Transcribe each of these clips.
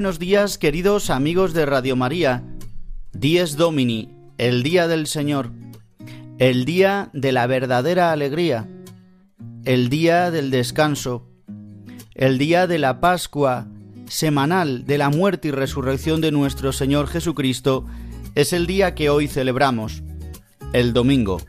Buenos días, queridos amigos de Radio María. Dies Domini, el día del Señor, el día de la verdadera alegría, el día del descanso, el día de la Pascua semanal de la muerte y resurrección de nuestro Señor Jesucristo, es el día que hoy celebramos, el domingo.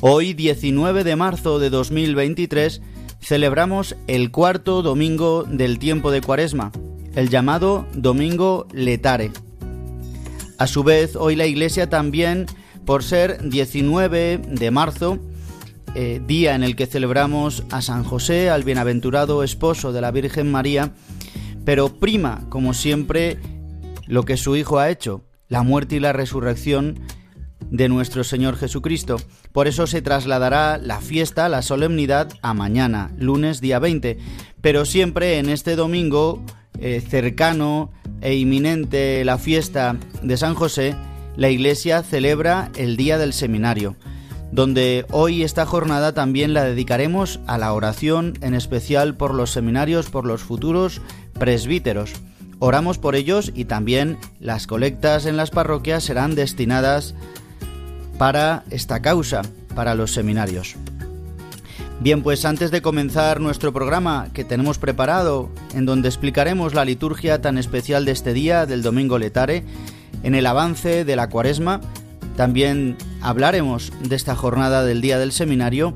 Hoy, 19 de marzo de 2023, celebramos el cuarto domingo del tiempo de Cuaresma, el llamado Domingo Letare. A su vez, hoy la Iglesia también, por ser 19 de marzo, eh, día en el que celebramos a San José, al bienaventurado esposo de la Virgen María, pero prima, como siempre, lo que su Hijo ha hecho, la muerte y la resurrección de nuestro Señor Jesucristo. Por eso se trasladará la fiesta, la solemnidad, a mañana, lunes día 20. Pero siempre en este domingo eh, cercano e inminente la fiesta de San José, la Iglesia celebra el Día del Seminario, donde hoy esta jornada también la dedicaremos a la oración, en especial por los seminarios, por los futuros presbíteros. Oramos por ellos y también las colectas en las parroquias serán destinadas para esta causa, para los seminarios. Bien, pues antes de comenzar nuestro programa que tenemos preparado, en donde explicaremos la liturgia tan especial de este día, del Domingo Letare, en el avance de la cuaresma, también hablaremos de esta jornada del Día del Seminario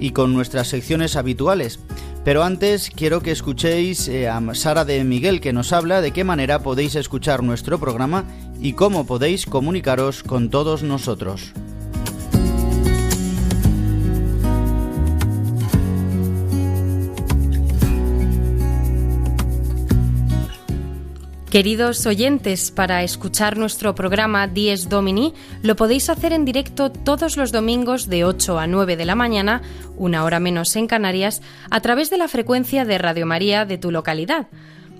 y con nuestras secciones habituales. Pero antes quiero que escuchéis eh, a Sara de Miguel que nos habla de qué manera podéis escuchar nuestro programa y cómo podéis comunicaros con todos nosotros. Queridos oyentes, para escuchar nuestro programa Dies Domini lo podéis hacer en directo todos los domingos de 8 a 9 de la mañana, una hora menos en Canarias, a través de la frecuencia de Radio María de tu localidad.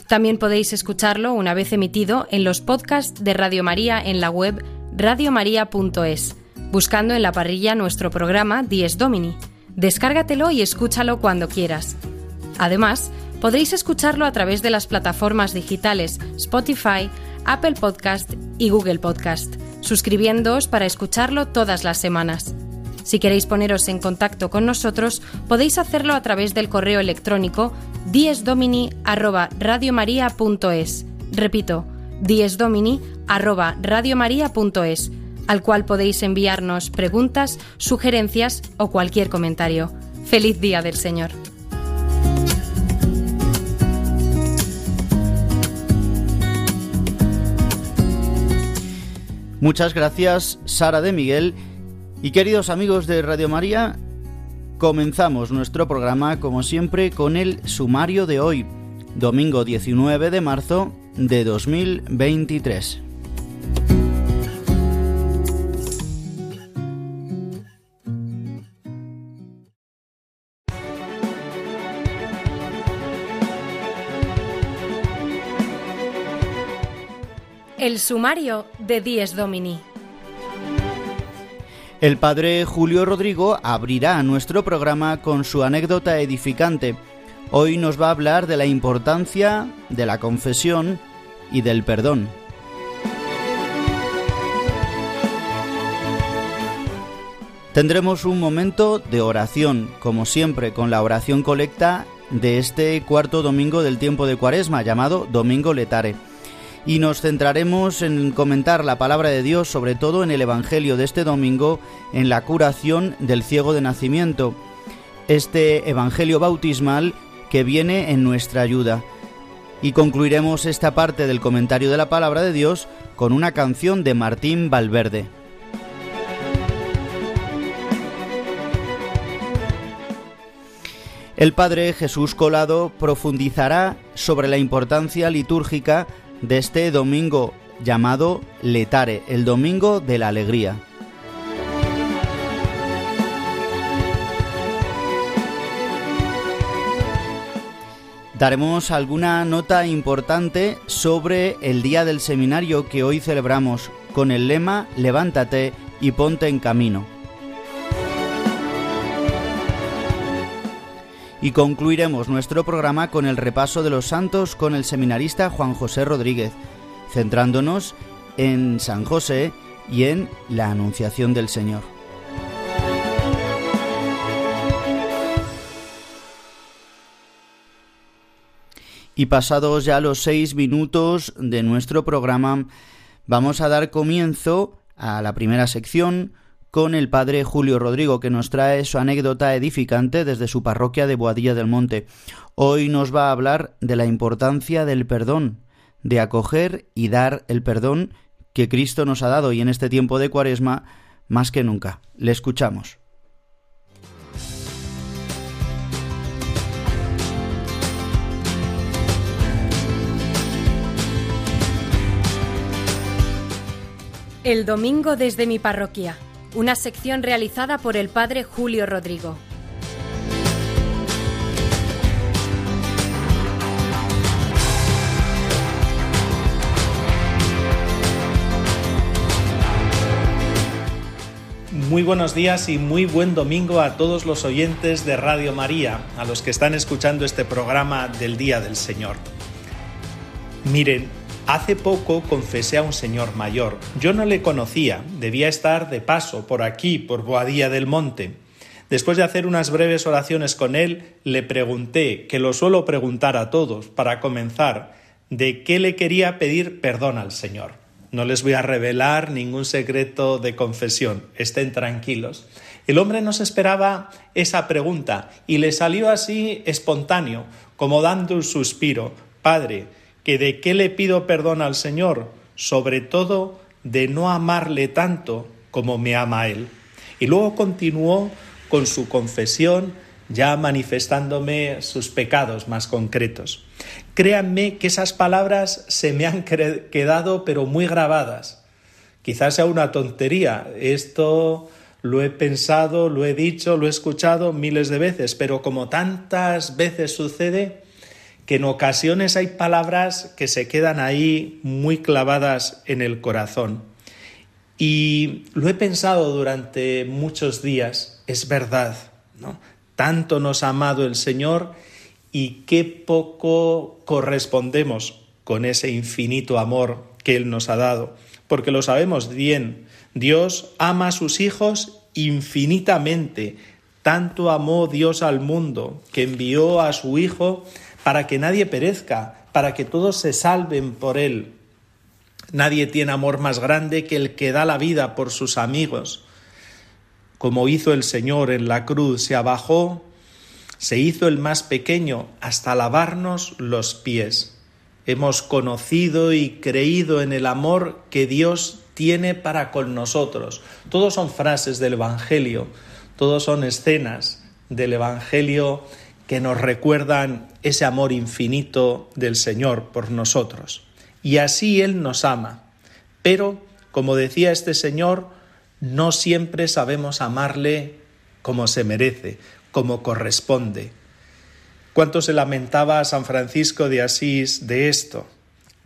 También podéis escucharlo una vez emitido en los podcasts de Radio María en la web radiomaria.es, buscando en la parrilla nuestro programa Dies Domini. Descárgatelo y escúchalo cuando quieras. Además, podréis escucharlo a través de las plataformas digitales Spotify, Apple Podcast y Google Podcast, suscribiéndoos para escucharlo todas las semanas. Si queréis poneros en contacto con nosotros, podéis hacerlo a través del correo electrónico diesdomini@radiomaria.es. Repito, diesdomini@radiomaria.es, al cual podéis enviarnos preguntas, sugerencias o cualquier comentario. Feliz día del Señor. Muchas gracias, Sara de Miguel. Y queridos amigos de Radio María, comenzamos nuestro programa como siempre con el sumario de hoy, domingo 19 de marzo de 2023. El sumario de Dies Domini. El padre Julio Rodrigo abrirá nuestro programa con su anécdota edificante. Hoy nos va a hablar de la importancia de la confesión y del perdón. Tendremos un momento de oración, como siempre, con la oración colecta de este cuarto domingo del tiempo de Cuaresma, llamado Domingo Letare. Y nos centraremos en comentar la palabra de Dios, sobre todo en el Evangelio de este domingo, en la curación del ciego de nacimiento. Este Evangelio bautismal que viene en nuestra ayuda. Y concluiremos esta parte del comentario de la palabra de Dios con una canción de Martín Valverde. El Padre Jesús Colado profundizará sobre la importancia litúrgica de este domingo llamado Letare, el Domingo de la Alegría. Daremos alguna nota importante sobre el día del seminario que hoy celebramos con el lema Levántate y ponte en camino. Y concluiremos nuestro programa con el repaso de los santos con el seminarista Juan José Rodríguez, centrándonos en San José y en la Anunciación del Señor. Y pasados ya los seis minutos de nuestro programa, vamos a dar comienzo a la primera sección con el padre Julio Rodrigo, que nos trae su anécdota edificante desde su parroquia de Boadilla del Monte. Hoy nos va a hablar de la importancia del perdón, de acoger y dar el perdón que Cristo nos ha dado y en este tiempo de Cuaresma más que nunca. Le escuchamos. El domingo desde mi parroquia una sección realizada por el padre Julio Rodrigo. Muy buenos días y muy buen domingo a todos los oyentes de Radio María, a los que están escuchando este programa del Día del Señor. Miren, Hace poco confesé a un señor mayor. Yo no le conocía, debía estar de paso por aquí, por Boadía del Monte. Después de hacer unas breves oraciones con él, le pregunté, que lo suelo preguntar a todos, para comenzar, de qué le quería pedir perdón al Señor. No les voy a revelar ningún secreto de confesión, estén tranquilos. El hombre no se esperaba esa pregunta y le salió así espontáneo, como dando un suspiro. Padre, que de qué le pido perdón al Señor, sobre todo de no amarle tanto como me ama Él. Y luego continuó con su confesión, ya manifestándome sus pecados más concretos. Créanme que esas palabras se me han quedado pero muy grabadas. Quizás sea una tontería, esto lo he pensado, lo he dicho, lo he escuchado miles de veces, pero como tantas veces sucede, que en ocasiones hay palabras que se quedan ahí muy clavadas en el corazón. Y lo he pensado durante muchos días, es verdad, ¿no? Tanto nos ha amado el Señor y qué poco correspondemos con ese infinito amor que Él nos ha dado. Porque lo sabemos bien, Dios ama a sus hijos infinitamente. Tanto amó Dios al mundo que envió a su Hijo para que nadie perezca, para que todos se salven por Él. Nadie tiene amor más grande que el que da la vida por sus amigos. Como hizo el Señor en la cruz, se abajó, se hizo el más pequeño hasta lavarnos los pies. Hemos conocido y creído en el amor que Dios tiene para con nosotros. Todos son frases del Evangelio, todos son escenas del Evangelio que nos recuerdan ese amor infinito del Señor por nosotros. Y así Él nos ama. Pero, como decía este Señor, no siempre sabemos amarle como se merece, como corresponde. ¿Cuánto se lamentaba San Francisco de Asís de esto?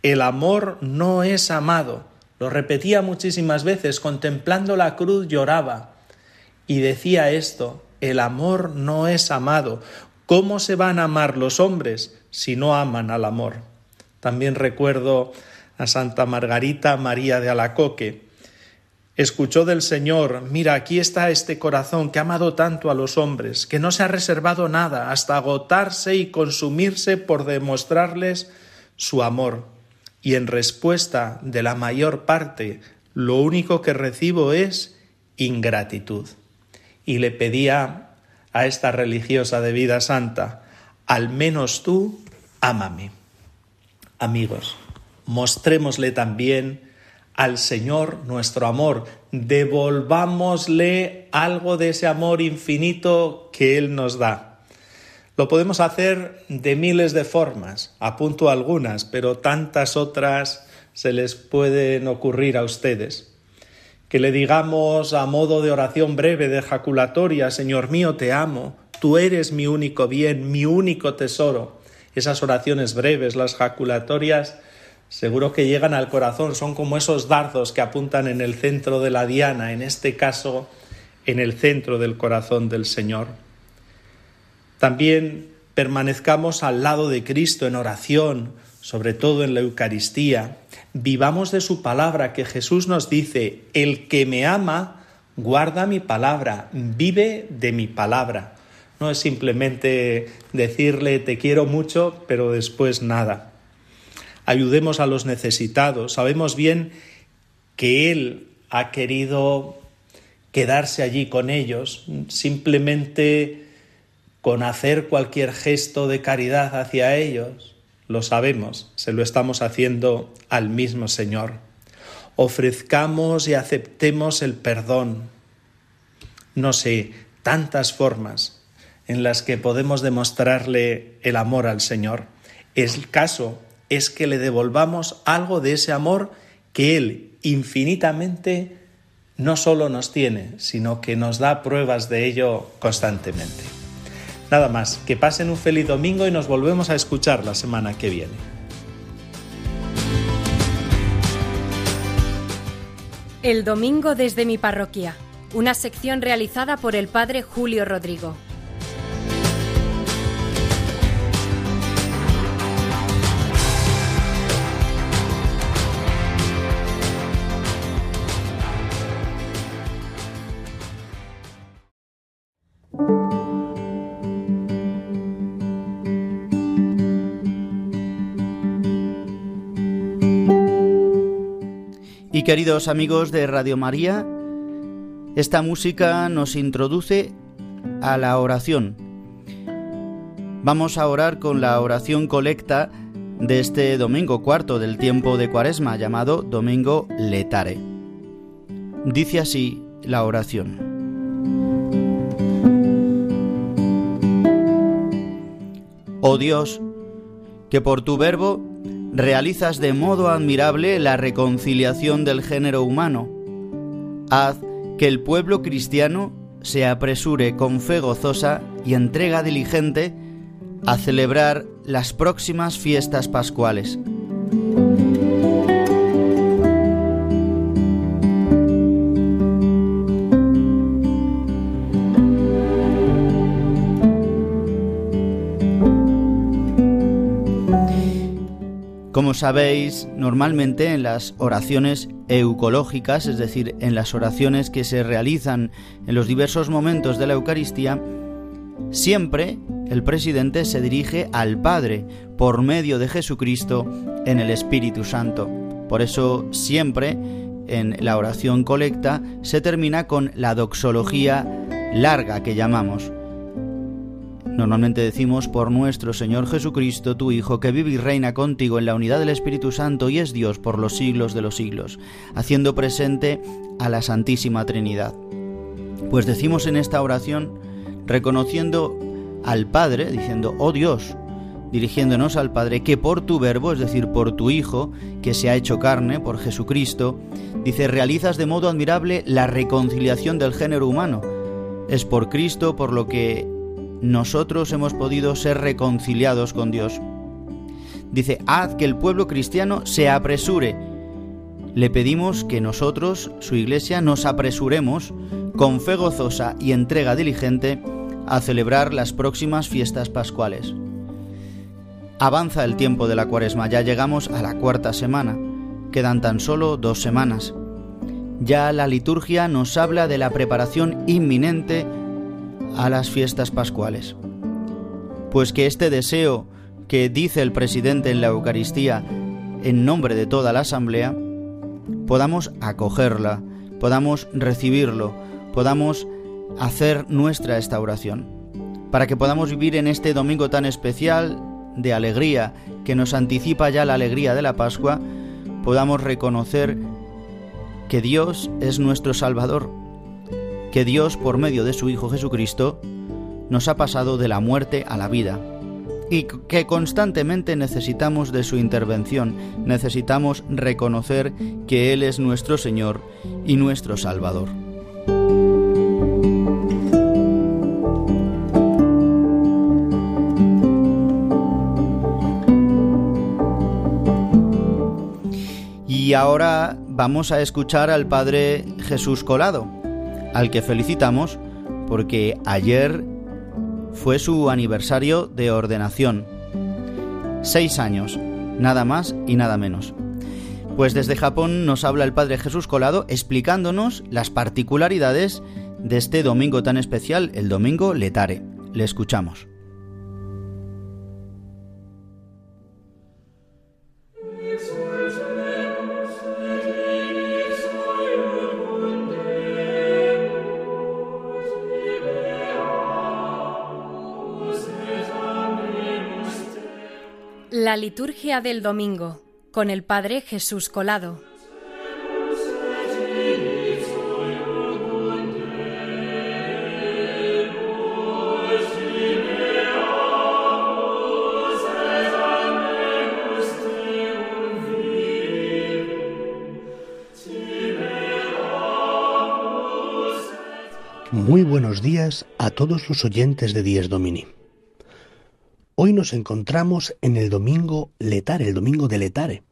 El amor no es amado. Lo repetía muchísimas veces, contemplando la cruz lloraba y decía esto, el amor no es amado. ¿Cómo se van a amar los hombres si no aman al amor? También recuerdo a Santa Margarita María de Alacoque. escuchó del Señor, mira, aquí está este corazón que ha amado tanto a los hombres, que no se ha reservado nada hasta agotarse y consumirse por demostrarles su amor. Y en respuesta de la mayor parte, lo único que recibo es ingratitud. Y le pedía a esta religiosa de vida santa, al menos tú, ámame. Amigos, mostrémosle también al Señor nuestro amor, devolvámosle algo de ese amor infinito que Él nos da. Lo podemos hacer de miles de formas, apunto algunas, pero tantas otras se les pueden ocurrir a ustedes. Que le digamos a modo de oración breve, de ejaculatoria, Señor mío, te amo, tú eres mi único bien, mi único tesoro. Esas oraciones breves, las ejaculatorias, seguro que llegan al corazón, son como esos dardos que apuntan en el centro de la diana, en este caso en el centro del corazón del Señor. También permanezcamos al lado de Cristo en oración, sobre todo en la Eucaristía. Vivamos de su palabra que Jesús nos dice, el que me ama, guarda mi palabra, vive de mi palabra. No es simplemente decirle te quiero mucho, pero después nada ayudemos a los necesitados. Sabemos bien que Él ha querido quedarse allí con ellos, simplemente con hacer cualquier gesto de caridad hacia ellos. Lo sabemos, se lo estamos haciendo al mismo Señor. Ofrezcamos y aceptemos el perdón. No sé, tantas formas en las que podemos demostrarle el amor al Señor. El caso es que le devolvamos algo de ese amor que Él infinitamente no solo nos tiene, sino que nos da pruebas de ello constantemente. Nada más, que pasen un feliz domingo y nos volvemos a escuchar la semana que viene. El domingo desde mi parroquia, una sección realizada por el Padre Julio Rodrigo. Queridos amigos de Radio María, esta música nos introduce a la oración. Vamos a orar con la oración colecta de este domingo cuarto del tiempo de Cuaresma llamado Domingo Letare. Dice así la oración. Oh Dios, que por tu verbo realizas de modo admirable la reconciliación del género humano. Haz que el pueblo cristiano se apresure con fe gozosa y entrega diligente a celebrar las próximas fiestas pascuales. Como sabéis, normalmente en las oraciones eucológicas, es decir, en las oraciones que se realizan en los diversos momentos de la Eucaristía, siempre el presidente se dirige al Padre por medio de Jesucristo en el Espíritu Santo. Por eso siempre en la oración colecta se termina con la doxología larga que llamamos. Normalmente decimos por nuestro Señor Jesucristo, tu Hijo, que vive y reina contigo en la unidad del Espíritu Santo y es Dios por los siglos de los siglos, haciendo presente a la Santísima Trinidad. Pues decimos en esta oración, reconociendo al Padre, diciendo, oh Dios, dirigiéndonos al Padre, que por tu verbo, es decir, por tu Hijo, que se ha hecho carne, por Jesucristo, dice, realizas de modo admirable la reconciliación del género humano. Es por Cristo por lo que nosotros hemos podido ser reconciliados con Dios. Dice, haz que el pueblo cristiano se apresure. Le pedimos que nosotros, su iglesia, nos apresuremos con fe gozosa y entrega diligente a celebrar las próximas fiestas pascuales. Avanza el tiempo de la cuaresma, ya llegamos a la cuarta semana, quedan tan solo dos semanas. ya la liturgia nos habla de la preparación inminente a las fiestas pascuales. Pues que este deseo que dice el presidente en la Eucaristía en nombre de toda la Asamblea, podamos acogerla, podamos recibirlo, podamos hacer nuestra esta oración, para que podamos vivir en este domingo tan especial de alegría que nos anticipa ya la alegría de la Pascua, podamos reconocer que Dios es nuestro Salvador, que Dios por medio de su Hijo Jesucristo nos ha pasado de la muerte a la vida y que constantemente necesitamos de su intervención, necesitamos reconocer que Él es nuestro Señor y nuestro Salvador. Y ahora vamos a escuchar al Padre Jesús Colado, al que felicitamos porque ayer fue su aniversario de ordenación. Seis años, nada más y nada menos. Pues desde Japón nos habla el Padre Jesús Colado explicándonos las particularidades de este domingo tan especial, el domingo letare. Le escuchamos. La liturgia del domingo con el Padre Jesús Colado. Muy buenos días a todos los oyentes de Dies Domini. Hoy nos encontramos en el domingo letare, el domingo de letare,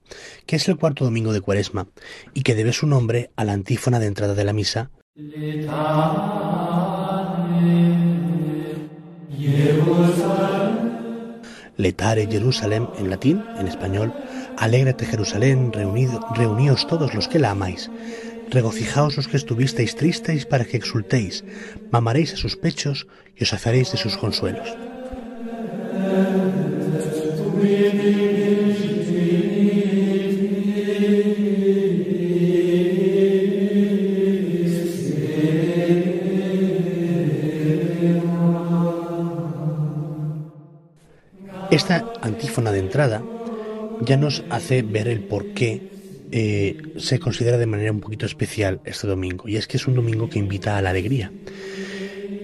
que es el cuarto domingo de cuaresma y que debe su nombre a la antífona de entrada de la misa. Letare Jerusalén en latín, en español, Alégrate Jerusalén, reunido, reuníos todos los que la amáis. Regocijaos los que estuvisteis tristes para que exultéis, mamaréis a sus pechos y os haceréis de sus consuelos. Esta antífona de entrada ya nos hace ver el por qué eh, se considera de manera un poquito especial este domingo. Y es que es un domingo que invita a la alegría.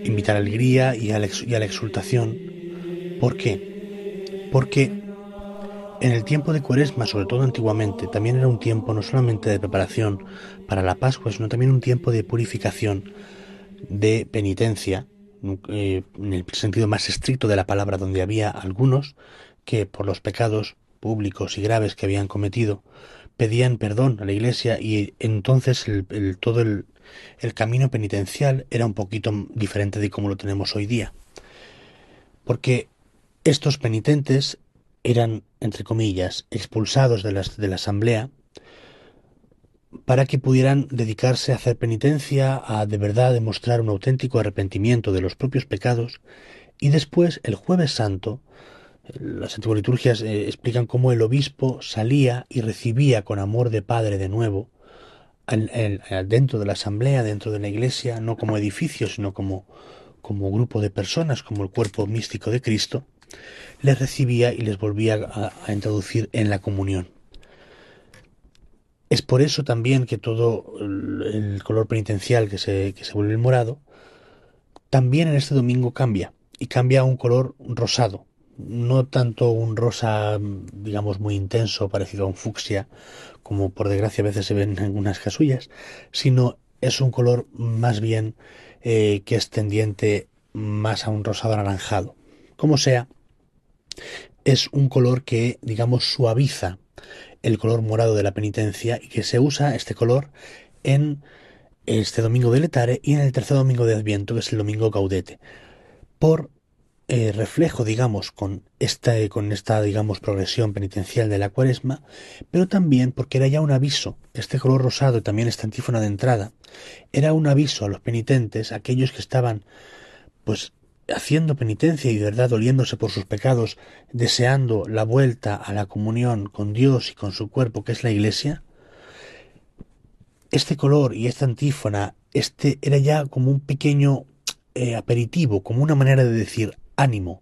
Invita a la alegría y a la, y a la exultación. ¿Por qué? Porque en el tiempo de Cuaresma, sobre todo antiguamente, también era un tiempo no solamente de preparación para la Pascua, sino también un tiempo de purificación, de penitencia, eh, en el sentido más estricto de la palabra, donde había algunos que por los pecados públicos y graves que habían cometido pedían perdón a la Iglesia y entonces todo el, el camino penitencial era un poquito diferente de como lo tenemos hoy día. Porque estos penitentes eran, entre comillas, expulsados de la, de la asamblea para que pudieran dedicarse a hacer penitencia, a de verdad demostrar un auténtico arrepentimiento de los propios pecados, y después, el jueves santo, las antiguas liturgias eh, explican cómo el obispo salía y recibía con amor de padre de nuevo, dentro de la asamblea, dentro de la iglesia, no como edificio, sino como, como grupo de personas, como el cuerpo místico de Cristo, les recibía y les volvía a introducir en la comunión. Es por eso también que todo el color penitencial que se, que se vuelve morado, también en este domingo cambia, y cambia a un color rosado, no tanto un rosa, digamos, muy intenso, parecido a un fucsia, como por desgracia a veces se ven en algunas casullas, sino es un color más bien eh, que es tendiente más a un rosado anaranjado. Como sea, es un color que, digamos, suaviza el color morado de la penitencia y que se usa este color en este domingo de Letare y en el tercer domingo de Adviento, que es el domingo Gaudete, por eh, reflejo, digamos, con esta, con esta, digamos, progresión penitencial de la cuaresma, pero también porque era ya un aviso, este color rosado y también esta antífona de entrada, era un aviso a los penitentes, aquellos que estaban, pues, haciendo penitencia y de verdad doliéndose por sus pecados, deseando la vuelta a la comunión con Dios y con su cuerpo, que es la Iglesia, este color y esta antífona, este era ya como un pequeño eh, aperitivo, como una manera de decir ánimo,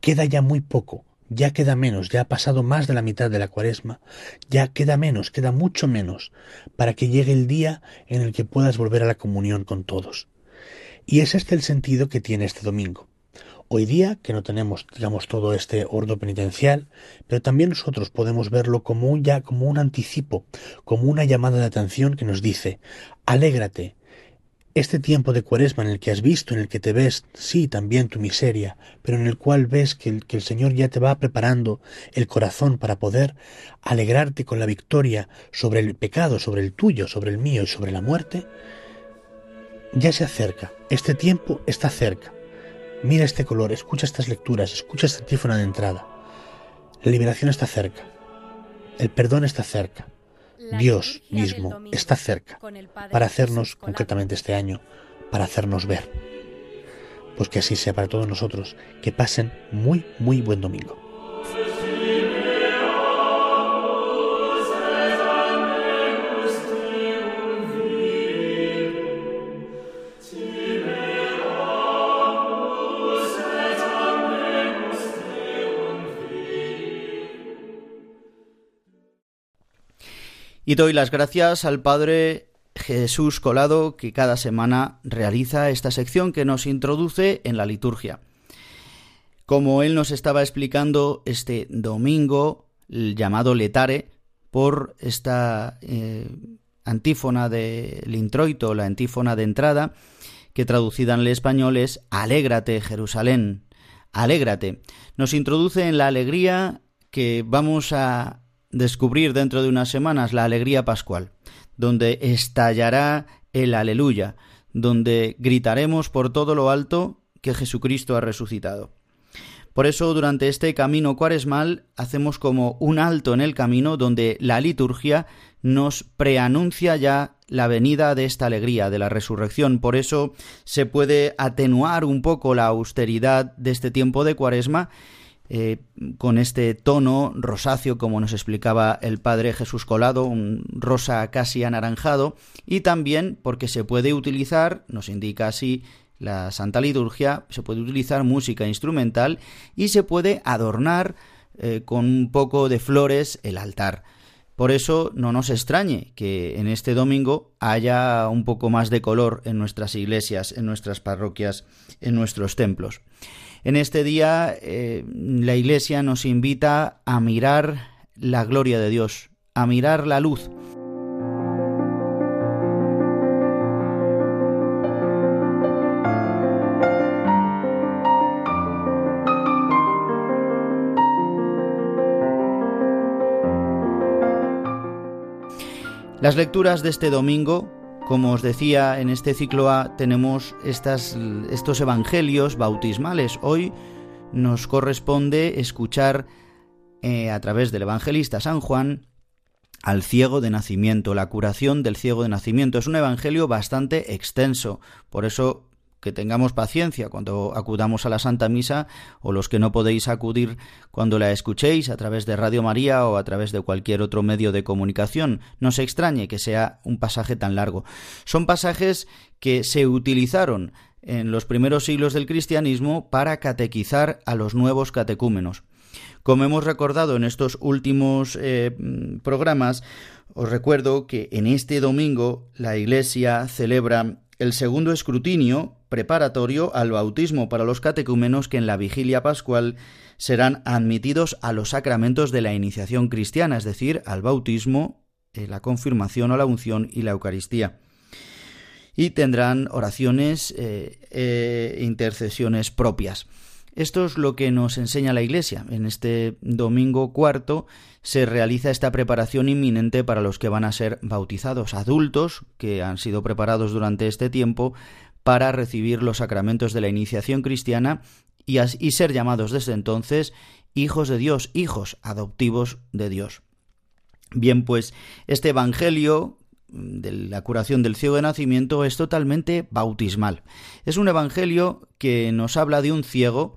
queda ya muy poco, ya queda menos, ya ha pasado más de la mitad de la cuaresma, ya queda menos, queda mucho menos, para que llegue el día en el que puedas volver a la comunión con todos. Y es este el sentido que tiene este domingo. Hoy día, que no tenemos, digamos, todo este ordo penitencial, pero también nosotros podemos verlo como un ya, como un anticipo, como una llamada de atención que nos dice, alégrate, este tiempo de cuaresma en el que has visto, en el que te ves, sí, también tu miseria, pero en el cual ves que el, que el, Señor ya te va preparando el corazón para poder alegrarte con la victoria sobre el pecado, sobre el tuyo, sobre el mío y sobre la muerte, ya se acerca. Este tiempo está cerca. Mira este color, escucha estas lecturas, escucha esta antífona de entrada. La liberación está cerca. El perdón está cerca. Dios mismo está cerca para hacernos, concretamente este año, para hacernos ver. Pues que así sea para todos nosotros. Que pasen muy, muy buen domingo. Y doy las gracias al Padre Jesús Colado que cada semana realiza esta sección que nos introduce en la liturgia. Como él nos estaba explicando este domingo, llamado Letare, por esta eh, antífona del introito, la antífona de entrada, que traducida en el español es Alégrate, Jerusalén, alégrate. Nos introduce en la alegría que vamos a descubrir dentro de unas semanas la alegría pascual, donde estallará el aleluya, donde gritaremos por todo lo alto que Jesucristo ha resucitado. Por eso durante este camino cuaresmal hacemos como un alto en el camino donde la liturgia nos preanuncia ya la venida de esta alegría, de la resurrección. Por eso se puede atenuar un poco la austeridad de este tiempo de cuaresma eh, con este tono rosáceo, como nos explicaba el padre Jesús Colado, un rosa casi anaranjado, y también porque se puede utilizar, nos indica así la Santa Liturgia, se puede utilizar música instrumental y se puede adornar eh, con un poco de flores el altar. Por eso no nos extrañe que en este domingo haya un poco más de color en nuestras iglesias, en nuestras parroquias, en nuestros templos. En este día eh, la Iglesia nos invita a mirar la gloria de Dios, a mirar la luz. Las lecturas de este domingo como os decía, en este ciclo A tenemos estas, estos evangelios bautismales. Hoy nos corresponde escuchar eh, a través del evangelista San Juan al ciego de nacimiento, la curación del ciego de nacimiento. Es un evangelio bastante extenso, por eso que tengamos paciencia cuando acudamos a la Santa Misa o los que no podéis acudir cuando la escuchéis a través de Radio María o a través de cualquier otro medio de comunicación. No se extrañe que sea un pasaje tan largo. Son pasajes que se utilizaron en los primeros siglos del cristianismo para catequizar a los nuevos catecúmenos. Como hemos recordado en estos últimos eh, programas, os recuerdo que en este domingo la Iglesia celebra el segundo escrutinio preparatorio al bautismo para los catecúmenos que en la vigilia pascual serán admitidos a los sacramentos de la iniciación cristiana, es decir, al bautismo, eh, la confirmación o la unción y la Eucaristía. Y tendrán oraciones e intercesiones propias. Esto es lo que nos enseña la Iglesia. En este domingo cuarto se realiza esta preparación inminente para los que van a ser bautizados, adultos que han sido preparados durante este tiempo para recibir los sacramentos de la iniciación cristiana y, ser llamados desde entonces hijos de Dios, hijos adoptivos de Dios. Bien, pues este Evangelio de la curación del ciego de nacimiento es totalmente bautismal. Es un Evangelio que nos habla de un ciego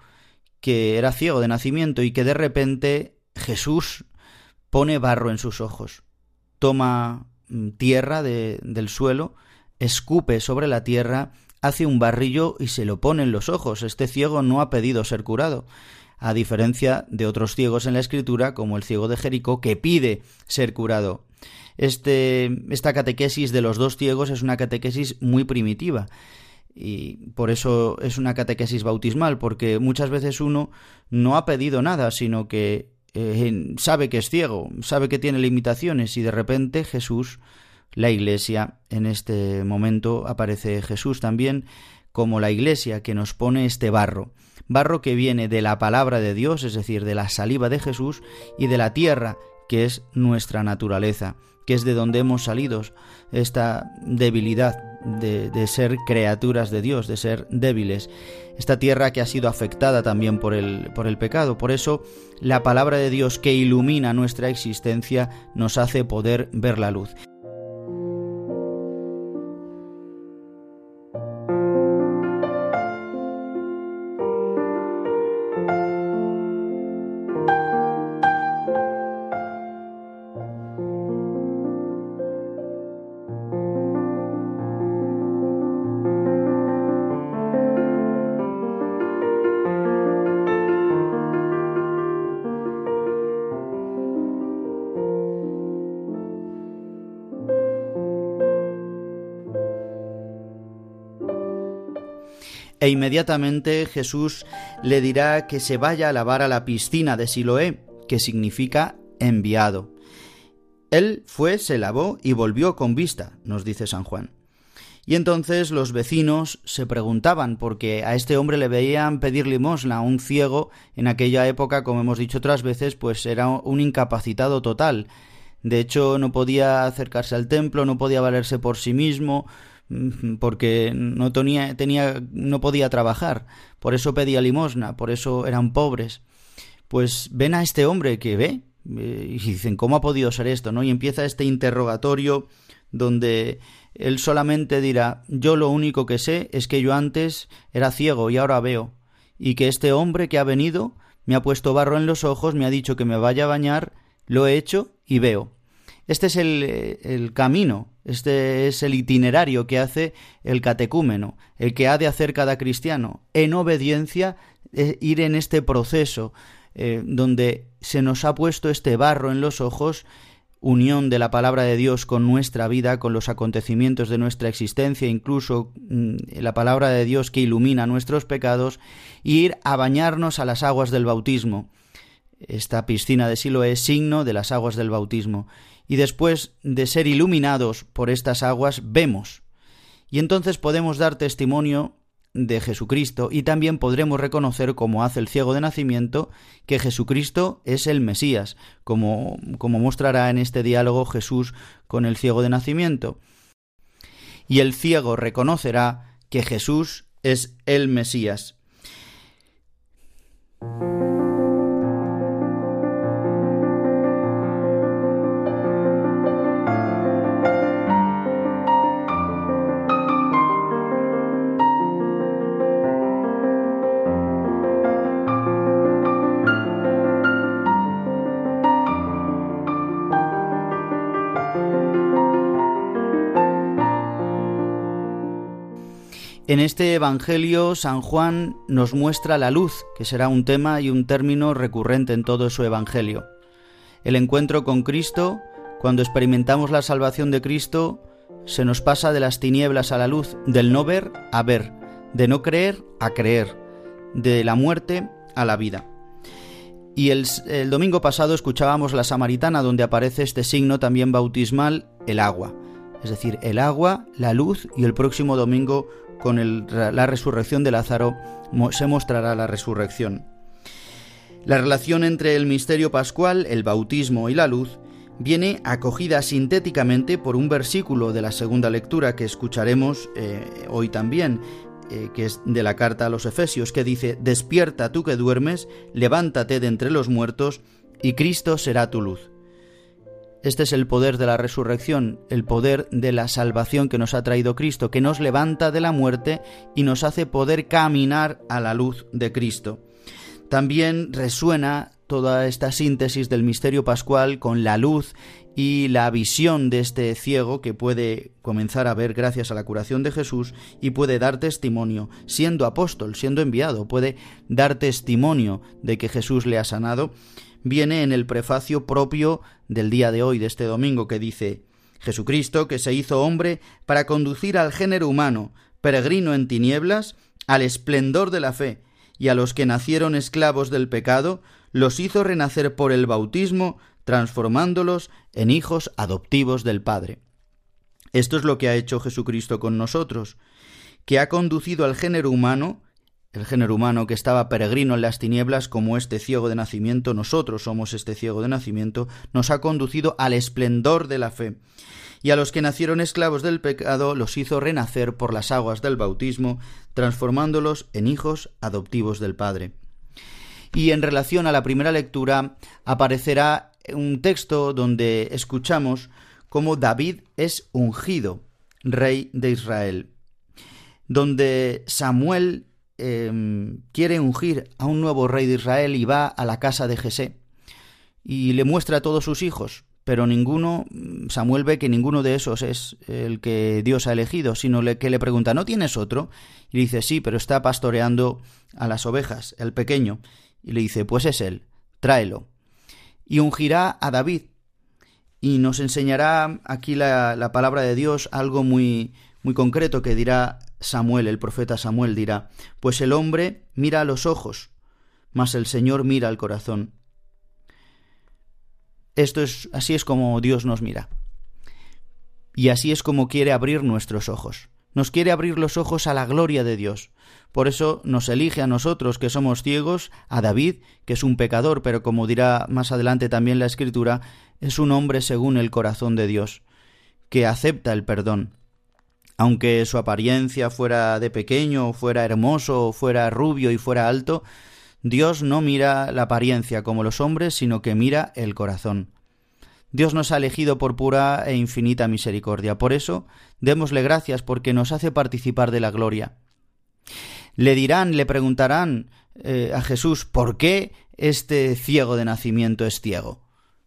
que era ciego de nacimiento y que de repente Jesús pone barro en sus ojos, toma mm, tierra del suelo, escupe sobre la tierra, hace un barrillo y se lo pone en los ojos. Este ciego no ha pedido ser curado, a diferencia de otros ciegos en la escritura, como el ciego de Jericó, que pide ser curado. Este, esta catequesis de los dos ciegos es una catequesis muy primitiva y por eso es una catequesis bautismal, porque muchas veces uno no ha pedido nada, sino que eh, sabe que es ciego, sabe que tiene limitaciones y de repente Jesús, la Iglesia, en este momento aparece Jesús también como la Iglesia que nos pone este barro, barro que viene de la palabra de Dios, es decir, de la saliva de Jesús y de la tierra que es nuestra naturaleza que es de donde hemos salido, esta debilidad de, de, ser criaturas de Dios, de ser débiles, esta tierra que ha sido afectada también por el, por el pecado. Por eso la palabra de Dios que ilumina nuestra existencia nos hace poder ver la luz. E inmediatamente Jesús le dirá que se vaya a lavar a la piscina de Siloé, que significa enviado. Él fue, se lavó y volvió con vista, nos dice San Juan. Y entonces los vecinos se preguntaban, porque a este hombre le veían pedir limosna, a un ciego, en aquella época, como hemos dicho otras veces, pues era un incapacitado total. De hecho, no podía acercarse al templo, no podía valerse por sí mismo, porque no tenía, tenía, no podía trabajar, por eso pedía limosna, por eso eran pobres. Pues ven a este hombre que ve eh, y dicen, ¿cómo ha podido ser esto? ¿no? Y empieza este interrogatorio donde él solamente dirá, yo lo único que sé es que yo antes era ciego y ahora veo, y que este hombre que ha venido me ha puesto barro en los ojos, me ha dicho que me vaya a bañar, lo he hecho y veo. Este es el, el camino este es el itinerario que hace el catecúmeno, el que ha de hacer cada cristiano, en obediencia, eh, ir en este proceso eh, donde se nos ha puesto este barro en los ojos, unión de la palabra de Dios con nuestra vida, con los acontecimientos de nuestra existencia, incluso mm, la palabra de Dios que ilumina nuestros pecados, y ir a bañarnos a las aguas del bautismo. Esta piscina de Silo es signo de las aguas del bautismo y después de ser iluminados por estas aguas vemos. Y entonces podemos dar testimonio de Jesucristo y también podremos reconocer, como hace el ciego de nacimiento, que Jesucristo es el Mesías, como, como mostrará en este diálogo Jesús con el ciego de nacimiento. Y el ciego reconocerá que Jesús es el Mesías. En este Evangelio San Juan nos muestra la luz, que será un tema y un término recurrente en todo su Evangelio. El encuentro con Cristo, cuando experimentamos la salvación de Cristo, se nos pasa de las tinieblas a la luz, del no ver a ver, de no creer a creer, de la muerte a la vida. Y el, domingo pasado escuchábamos la Samaritana, donde aparece este signo también bautismal, el agua. Es decir, el agua, la luz y el próximo domingo con la resurrección de Lázaro se mostrará la resurrección. La relación entre el misterio pascual, el bautismo y la luz viene acogida sintéticamente por un versículo de la segunda lectura que escucharemos eh, hoy también, eh, que es de la carta a los Efesios, que dice, despierta tú que duermes, levántate de entre los muertos, y Cristo será tu luz. Este es el poder de la resurrección, el poder de la salvación que nos ha traído Cristo, que nos levanta de la muerte y nos hace poder caminar a la luz de Cristo. También resuena toda esta síntesis del misterio pascual con la luz y la visión de este ciego que puede comenzar a ver gracias a la curación de Jesús y puede dar testimonio, siendo apóstol, siendo enviado, puede dar testimonio de que Jesús le ha sanado viene en el prefacio propio del día de hoy, de este domingo, que dice Jesucristo, que se hizo hombre para conducir al género humano, peregrino en tinieblas, al esplendor de la fe, y a los que nacieron esclavos del pecado, los hizo renacer por el bautismo, transformándolos en hijos adoptivos del Padre. Esto es lo que ha hecho Jesucristo con nosotros, que ha conducido al género humano el género humano que estaba peregrino en las tinieblas como este ciego de nacimiento, nosotros somos este ciego de nacimiento, nos ha conducido al esplendor de la fe. Y a los que nacieron esclavos del pecado los hizo renacer por las aguas del bautismo, transformándolos en hijos adoptivos del Padre. Y en relación a la primera lectura aparecerá un texto donde escuchamos cómo David es ungido, rey de Israel, donde Samuel Em, quiere ungir a un nuevo rey de Israel y va a la casa de Jesé y le muestra a todos sus hijos, pero ninguno, Samuel ve que ninguno de esos es el que Dios ha elegido, sino que le pregunta, ¿no tienes otro? Y dice, sí, pero está pastoreando a las ovejas, el pequeño. Y le dice, pues es él, tráelo. Y ungirá a David. Y nos enseñará aquí la, la palabra de Dios algo muy, muy concreto que dirá Samuel, el profeta Samuel dirá, pues el hombre mira a los ojos, mas el Señor mira al corazón. Esto es así es como Dios nos mira. Y así es como quiere abrir nuestros ojos. Nos quiere abrir los ojos a la gloria de Dios. Por eso nos elige a nosotros que somos ciegos, a David, que es un pecador, pero como dirá más adelante también la Escritura, es un hombre según el corazón de Dios, que acepta el perdón, aunque su apariencia fuera de pequeño, fuera hermoso, fuera rubio y fuera alto, Dios no mira la apariencia como los hombres, sino que mira el corazón. Dios nos ha elegido por pura e infinita misericordia. Por eso, démosle gracias porque nos hace participar de la gloria. Le dirán, le preguntarán eh, a Jesús, ¿por qué este ciego de nacimiento es ciego?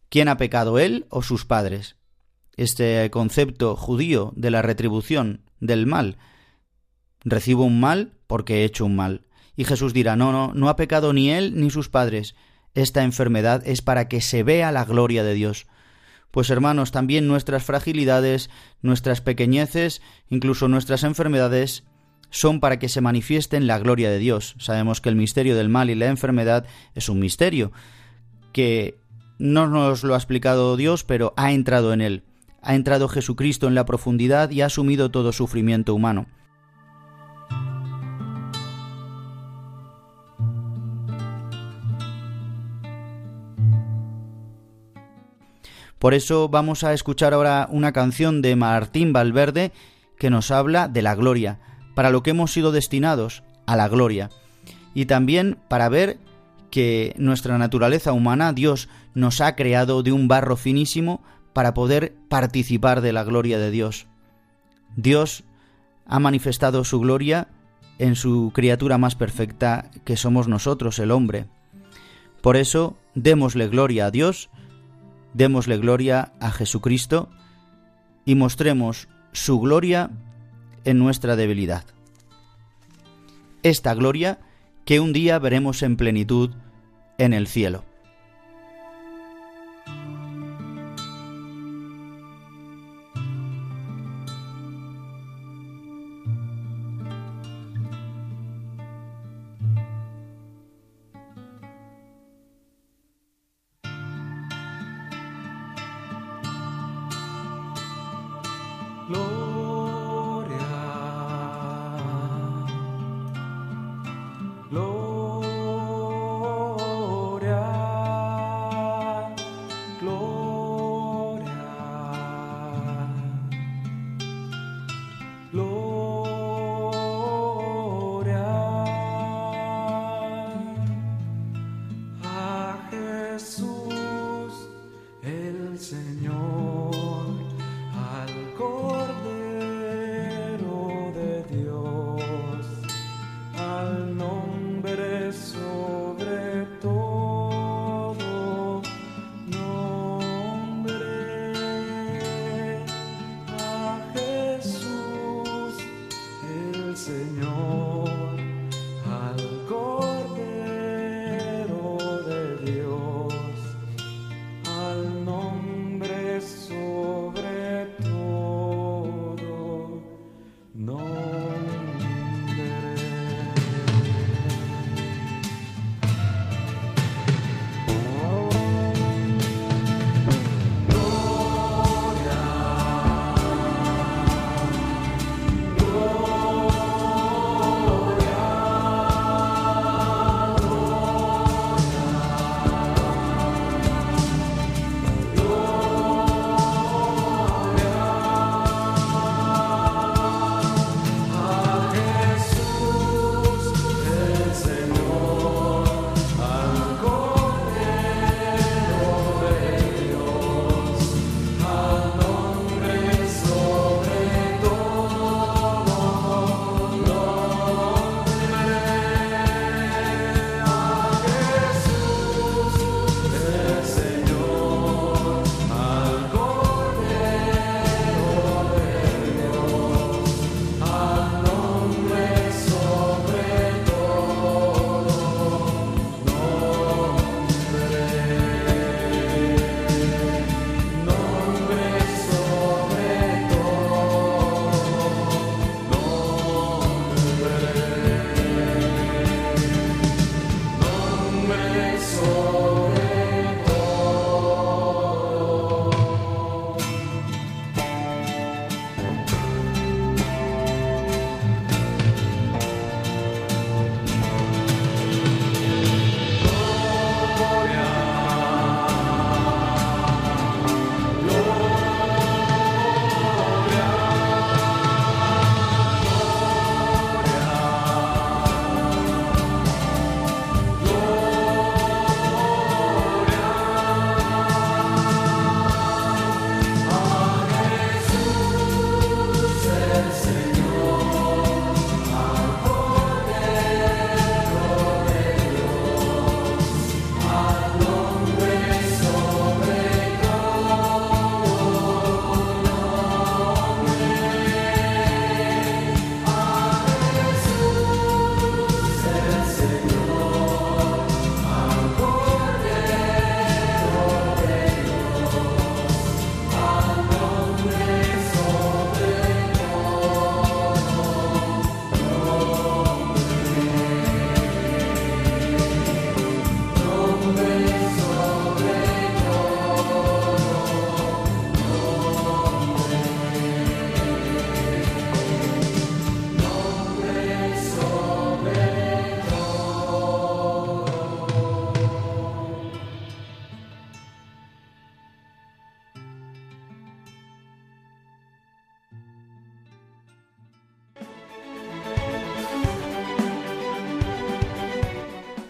¿Quién ha pecado él o sus padres? Este concepto judío de la retribución del mal. Recibo un mal porque he hecho un mal. Y Jesús dirá, no, no, no ha pecado ni él ni sus padres. Esta enfermedad es para que se vea la gloria de Dios. Pues hermanos, también nuestras fragilidades, nuestras pequeñeces, incluso nuestras enfermedades, son para que se manifiesten la gloria de Dios. Sabemos que el misterio del mal y la enfermedad es un misterio, que no nos lo ha explicado Dios, pero ha entrado en él ha entrado Jesucristo en la profundidad y ha asumido todo sufrimiento humano. Por eso vamos a escuchar ahora una canción de Martín Valverde que nos habla de la gloria, para lo que hemos sido destinados, a la gloria, y también para ver que nuestra naturaleza humana Dios nos ha creado de un barro finísimo para poder participar de la gloria de Dios. Dios ha manifestado su gloria en su criatura más perfecta que somos nosotros, el hombre. Por eso, démosle gloria a Dios, démosle gloria a Jesucristo y mostremos su gloria en nuestra debilidad. Esta gloria que un día veremos en plenitud en el cielo.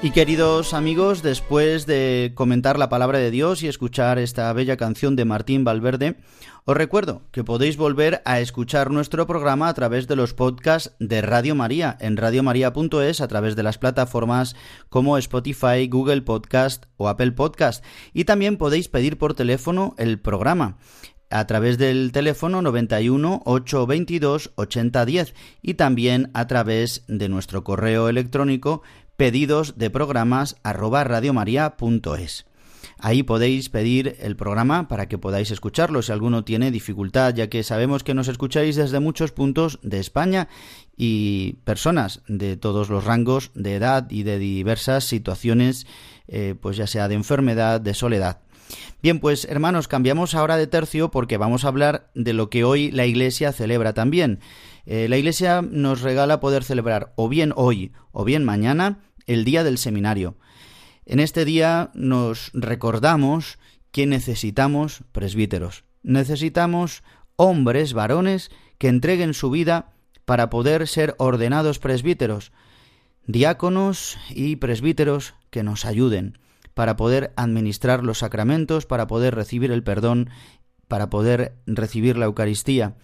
Y queridos amigos, después de comentar la palabra de Dios y escuchar esta bella canción de Martín Valverde, os recuerdo que podéis volver a escuchar nuestro programa a través de los podcasts de Radio María en radiomaria.es a través de las plataformas como Spotify, Google Podcast o Apple Podcast. Y también podéis pedir por teléfono el programa a través del teléfono 91 822 8010 y también a través de nuestro correo electrónico pedidos de programas arroba radiomaria.es. Ahí podéis pedir el programa para que podáis escucharlo si alguno tiene dificultad, ya que sabemos que nos escucháis desde muchos puntos de España y personas de todos los rangos de edad y de diversas situaciones, eh, pues ya sea de enfermedad, de soledad. Bien, pues hermanos, cambiamos ahora de tercio porque vamos a hablar de lo que hoy la Iglesia celebra también. Eh, la Iglesia nos regala poder celebrar o bien hoy o bien mañana el día del seminario. En este día nos recordamos que necesitamos presbíteros. Necesitamos hombres, varones, que entreguen su vida para poder ser ordenados presbíteros, diáconos y presbíteros que nos ayuden para poder administrar los sacramentos, para poder recibir el perdón, para poder recibir la Eucaristía,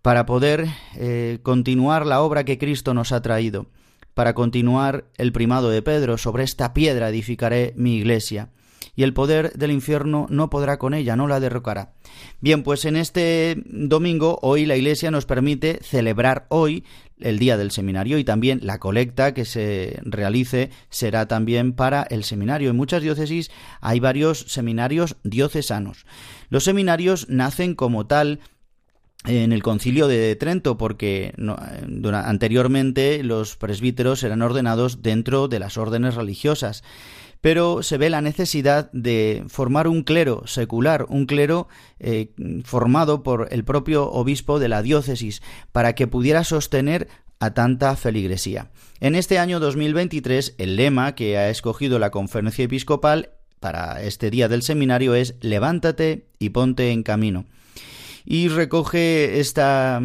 para poder eh, continuar la obra que Cristo nos ha traído para continuar el primado de Pedro, sobre esta piedra edificaré mi iglesia, y el poder del infierno no podrá con ella, no la derrocará. Bien, pues en este domingo, hoy la iglesia nos permite celebrar hoy el día del seminario y también la colecta que se realice será también para el seminario. En muchas diócesis hay varios seminarios diocesanos. Los seminarios nacen como tal en el concilio de Trento, porque anteriormente los presbíteros eran ordenados dentro de las órdenes religiosas. Pero se ve la necesidad de formar un clero secular, un clero eh, formado por el propio obispo de la diócesis, para que pudiera sostener a tanta feligresía. En este año 2023, el lema que ha escogido la conferencia episcopal para este día del seminario es Levántate y ponte en camino y recoge esta,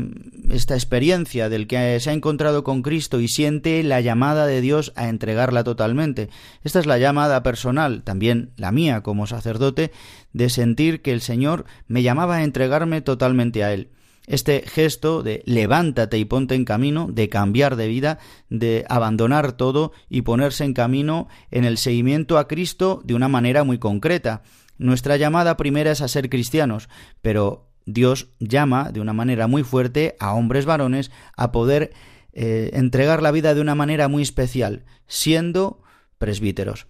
esta experiencia del que se ha encontrado con Cristo y siente la llamada de Dios a entregarla totalmente. Esta es la llamada personal, también la mía como sacerdote, de sentir que el Señor me llamaba a entregarme totalmente a Él este gesto de levántate y ponte en camino, de cambiar de vida, de abandonar todo y ponerse en camino en el seguimiento a Cristo de una manera muy concreta. Nuestra llamada primera es a ser cristianos, pero Dios llama de una manera muy fuerte a hombres varones a poder eh, entregar la vida de una manera muy especial, siendo presbíteros.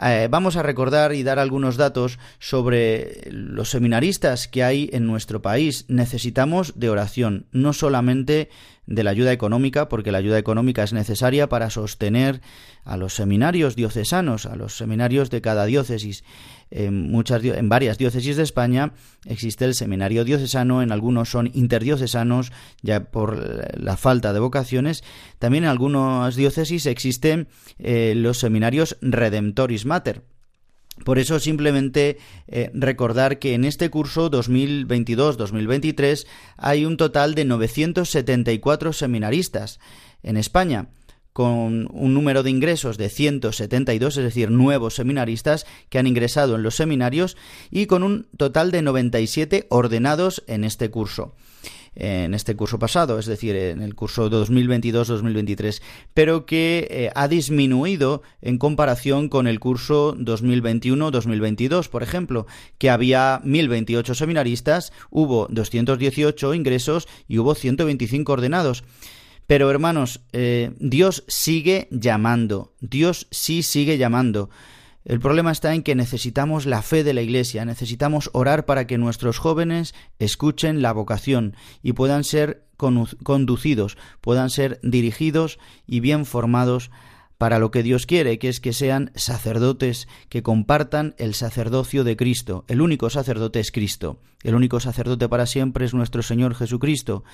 Eh, vamos a recordar y dar algunos datos sobre los seminaristas que hay en nuestro país. Necesitamos de oración, no solamente de la ayuda económica, porque la ayuda económica es necesaria para sostener a los seminarios diocesanos, a los seminarios de cada diócesis en, muchas, en varias diócesis de España existe el seminario diocesano, en algunos son interdiocesanos, ya por la falta de vocaciones. También en algunas diócesis existen eh, los seminarios Redemptoris Mater, por eso simplemente eh, recordar que en este curso 2022-2023 hay un total de 974 seminaristas en España con un número de ingresos de 172, es decir, nuevos seminaristas que han ingresado en los seminarios y con un total de 97 ordenados en este curso en este curso pasado, es decir, en el curso 2022-2023, pero que eh, ha disminuido en comparación con el curso 2021-2022, por ejemplo, que había 1028 seminaristas, hubo 218 ingresos y hubo 125 ordenados. Pero hermanos, eh, Dios sigue llamando, Dios sí sigue llamando. El problema está en que necesitamos la fe de la Iglesia, necesitamos orar para que nuestros jóvenes escuchen la vocación y puedan ser conducidos, puedan ser dirigidos y bien formados para lo que Dios quiere, que es que sean sacerdotes que compartan el sacerdocio de Cristo. El único sacerdote es Cristo, el único sacerdote para siempre es nuestro Señor Jesucristo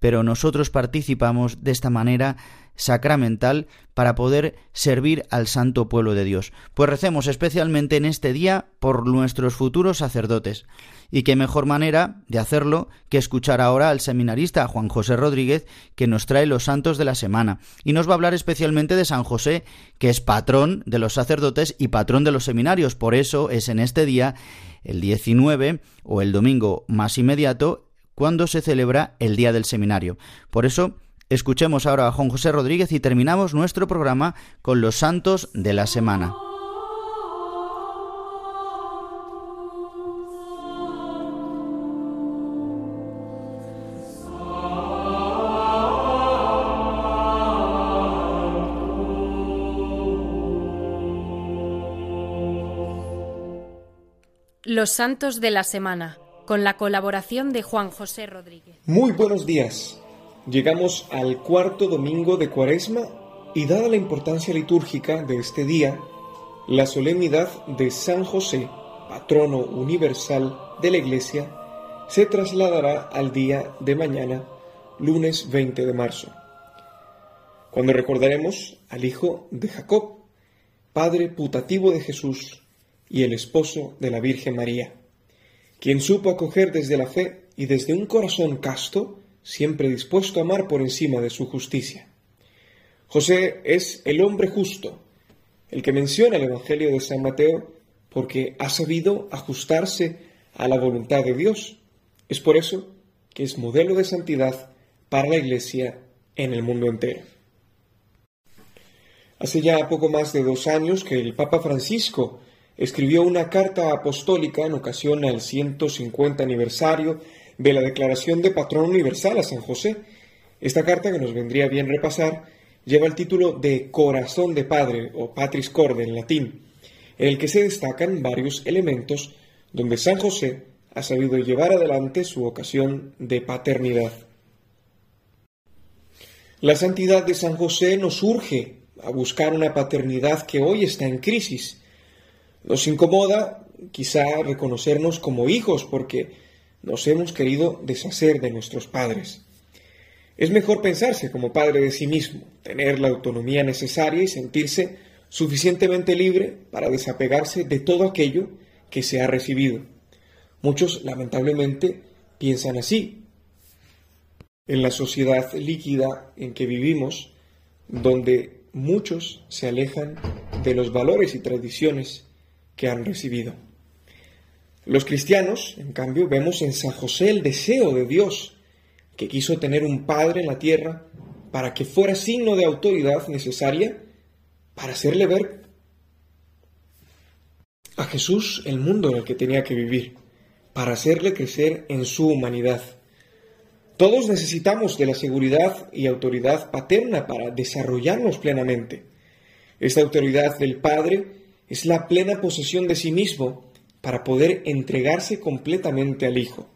pero nosotros participamos de esta manera sacramental para poder servir al santo pueblo de Dios. Pues recemos especialmente en este día por nuestros futuros sacerdotes. Y qué mejor manera de hacerlo que escuchar ahora al seminarista Juan José Rodríguez, que nos trae los santos de la semana. Y nos va a hablar especialmente de San José, que es patrón de los sacerdotes y patrón de los seminarios. Por eso es en este día, el 19 o el domingo más inmediato, cuando se celebra el Día del Seminario. Por eso, escuchemos ahora a Juan José Rodríguez y terminamos nuestro programa con los santos de la semana. Los santos de la semana con la colaboración de Juan José Rodríguez. Muy buenos días. Llegamos al cuarto domingo de Cuaresma y dada la importancia litúrgica de este día, la solemnidad de San José, patrono universal de la Iglesia, se trasladará al día de mañana, lunes 20 de marzo, cuando recordaremos al hijo de Jacob, padre putativo de Jesús y el esposo de la Virgen María quien supo acoger desde la fe y desde un corazón casto, siempre dispuesto a amar por encima de su justicia. José es el hombre justo, el que menciona el Evangelio de San Mateo, porque ha sabido ajustarse a la voluntad de Dios. Es por eso que es modelo de santidad para la Iglesia en el mundo entero. Hace ya poco más de dos años que el Papa Francisco escribió una carta apostólica en ocasión al 150 aniversario de la declaración de patrón universal a San José. Esta carta, que nos vendría bien repasar, lleva el título de Corazón de Padre o Patris Corde en latín, en el que se destacan varios elementos donde San José ha sabido llevar adelante su vocación de paternidad. La santidad de San José nos urge a buscar una paternidad que hoy está en crisis nos incomoda quizá reconocernos como hijos porque nos hemos querido deshacer de nuestros padres. Es mejor pensarse como padre de sí mismo, tener la autonomía necesaria y sentirse suficientemente libre para desapegarse de todo aquello que se ha recibido. Muchos, lamentablemente, piensan así. En la sociedad líquida en que vivimos, donde muchos se alejan de los valores y tradiciones que han recibido. Los cristianos, en cambio, vemos en San José el deseo de Dios, que quiso tener un Padre en la tierra para que fuera signo de autoridad necesaria para hacerle ver a Jesús el mundo en el que tenía que vivir, para hacerle crecer en su humanidad. Todos necesitamos de la seguridad y autoridad paterna para desarrollarnos plenamente. Esta autoridad del Padre es la plena posesión de sí mismo para poder entregarse completamente al Hijo.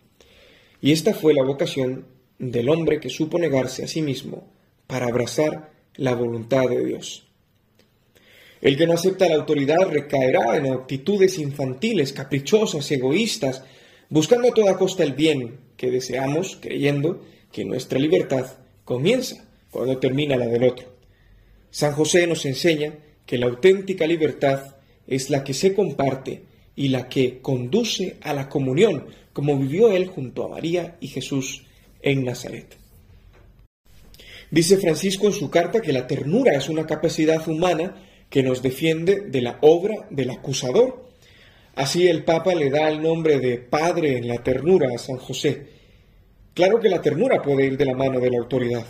Y esta fue la vocación del hombre que supo negarse a sí mismo para abrazar la voluntad de Dios. El que no acepta la autoridad recaerá en actitudes infantiles, caprichosas, egoístas, buscando a toda costa el bien que deseamos, creyendo que nuestra libertad comienza cuando termina la del otro. San José nos enseña que la auténtica libertad es la que se comparte y la que conduce a la comunión, como vivió él junto a María y Jesús en Nazaret. Dice Francisco en su carta que la ternura es una capacidad humana que nos defiende de la obra del acusador. Así el Papa le da el nombre de Padre en la ternura a San José. Claro que la ternura puede ir de la mano de la autoridad,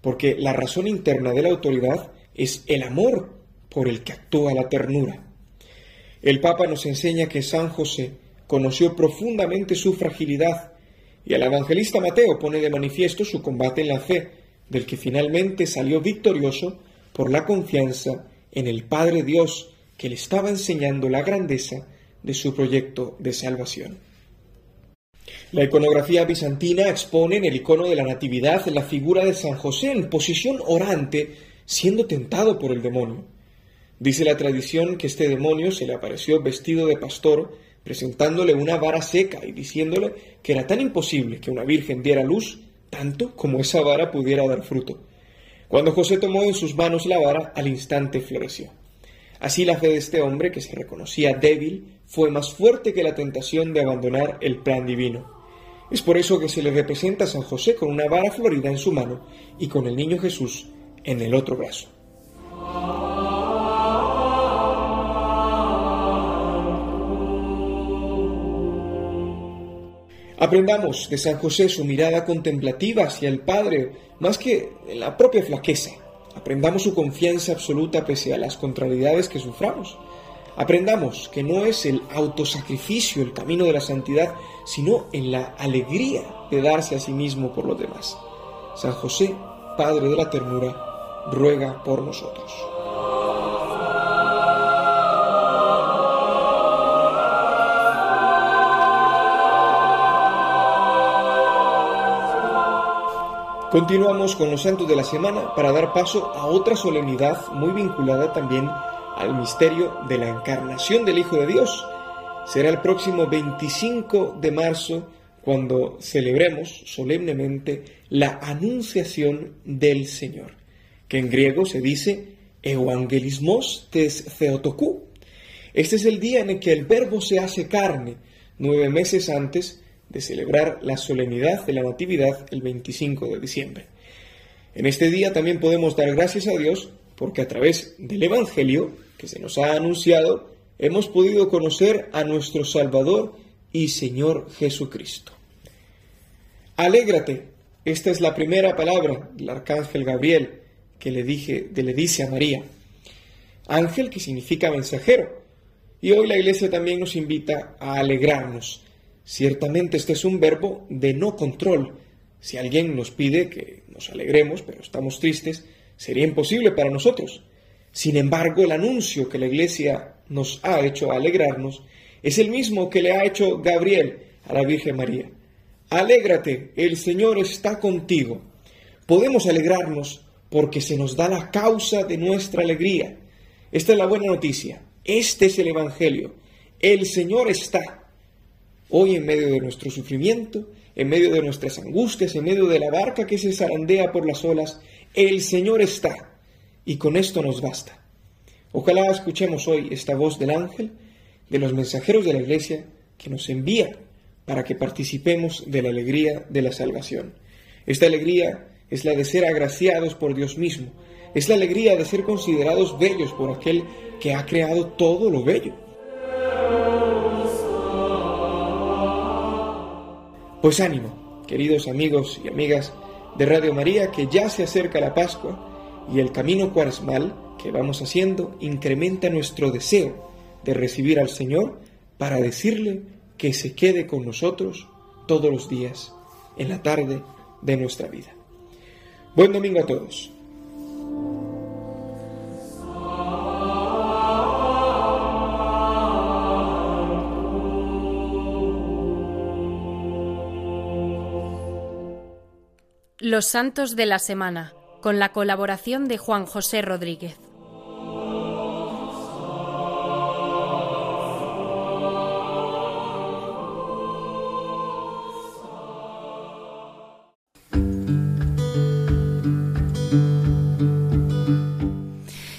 porque la razón interna de la autoridad es el amor por el que actúa la ternura. El Papa nos enseña que San José conoció profundamente su fragilidad y el evangelista Mateo pone de manifiesto su combate en la fe, del que finalmente salió victorioso por la confianza en el Padre Dios que le estaba enseñando la grandeza de su proyecto de salvación. La iconografía bizantina expone en el icono de la Natividad la figura de San José en posición orante, siendo tentado por el demonio. Dice la tradición que este demonio se le apareció vestido de pastor, presentándole una vara seca y diciéndole que era tan imposible que una virgen diera luz tanto como esa vara pudiera dar fruto. Cuando José tomó en sus manos la vara, al instante floreció. Así la fe de este hombre, que se reconocía débil, fue más fuerte que la tentación de abandonar el plan divino. Es por eso que se le representa a San José con una vara florida en su mano y con el niño Jesús en el otro brazo. Aprendamos de San José su mirada contemplativa hacia el Padre, más que la propia flaqueza. Aprendamos su confianza absoluta pese a las contrariedades que suframos. Aprendamos que no es el autosacrificio el camino de la santidad, sino en la alegría de darse a sí mismo por los demás. San José, Padre de la ternura, ruega por nosotros. Continuamos con los santos de la semana para dar paso a otra solemnidad muy vinculada también al misterio de la encarnación del Hijo de Dios. Será el próximo 25 de marzo cuando celebremos solemnemente la anunciación del Señor, que en griego se dice Evangelismos tes Theotokú. Este es el día en el que el Verbo se hace carne, nueve meses antes de celebrar la solemnidad de la Natividad el 25 de diciembre. En este día también podemos dar gracias a Dios porque a través del Evangelio que se nos ha anunciado hemos podido conocer a nuestro Salvador y Señor Jesucristo. Alégrate, esta es la primera palabra del arcángel Gabriel que le, dije, le dice a María. Ángel que significa mensajero. Y hoy la iglesia también nos invita a alegrarnos Ciertamente este es un verbo de no control. Si alguien nos pide que nos alegremos, pero estamos tristes, sería imposible para nosotros. Sin embargo, el anuncio que la Iglesia nos ha hecho alegrarnos es el mismo que le ha hecho Gabriel a la Virgen María. Alégrate, el Señor está contigo. Podemos alegrarnos porque se nos da la causa de nuestra alegría. Esta es la buena noticia. Este es el Evangelio. El Señor está Hoy en medio de nuestro sufrimiento, en medio de nuestras angustias, en medio de la barca que se zarandea por las olas, el Señor está. Y con esto nos basta. Ojalá escuchemos hoy esta voz del ángel, de los mensajeros de la iglesia, que nos envía para que participemos de la alegría de la salvación. Esta alegría es la de ser agraciados por Dios mismo, es la alegría de ser considerados bellos por aquel que ha creado todo lo bello. Pues ánimo, queridos amigos y amigas de Radio María, que ya se acerca la Pascua y el camino cuaresmal que vamos haciendo incrementa nuestro deseo de recibir al Señor para decirle que se quede con nosotros todos los días en la tarde de nuestra vida. Buen domingo a todos. Los Santos de la Semana, con la colaboración de Juan José Rodríguez.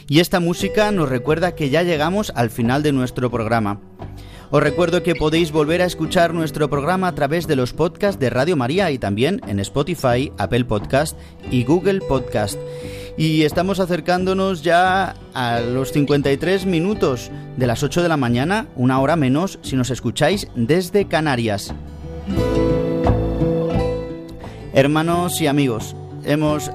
Y esta música nos recuerda que ya llegamos al final de nuestro programa. Os recuerdo que podéis volver a escuchar nuestro programa a través de los podcasts de Radio María y también en Spotify, Apple Podcast y Google Podcast. Y estamos acercándonos ya a los 53 minutos de las 8 de la mañana, una hora menos si nos escucháis desde Canarias. Hermanos y amigos, hemos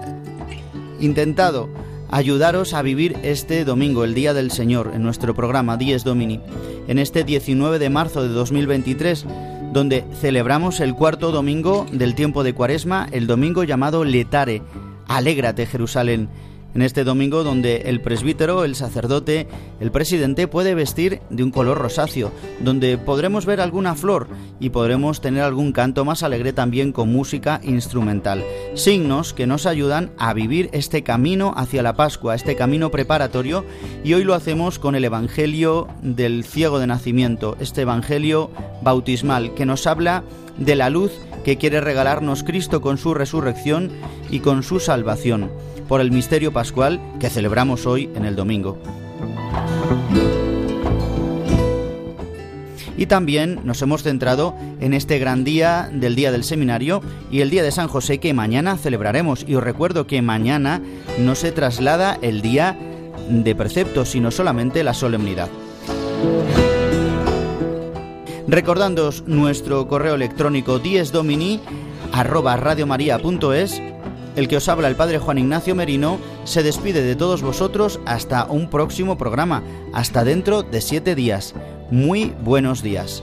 intentado ayudaros a vivir este domingo, el Día del Señor, en nuestro programa Dies Domini, en este 19 de marzo de 2023, donde celebramos el cuarto domingo del tiempo de Cuaresma, el domingo llamado Letare. Alégrate, Jerusalén en este domingo donde el presbítero, el sacerdote, el presidente puede vestir de un color rosáceo, donde podremos ver alguna flor y podremos tener algún canto más alegre también con música instrumental. Signos que nos ayudan a vivir este camino hacia la Pascua, este camino preparatorio y hoy lo hacemos con el Evangelio del ciego de nacimiento, este Evangelio bautismal que nos habla de la luz que quiere regalarnos Cristo con su resurrección y con su salvación, por el misterio pascual que celebramos hoy en el domingo. Y también nos hemos centrado en este gran día del Día del Seminario y el Día de San José que mañana celebraremos. Y os recuerdo que mañana no se traslada el día de precepto, sino solamente la solemnidad. Recordándoos nuestro correo electrónico diesdomini arroba el que os habla el Padre Juan Ignacio Merino se despide de todos vosotros hasta un próximo programa, hasta dentro de siete días. Muy buenos días.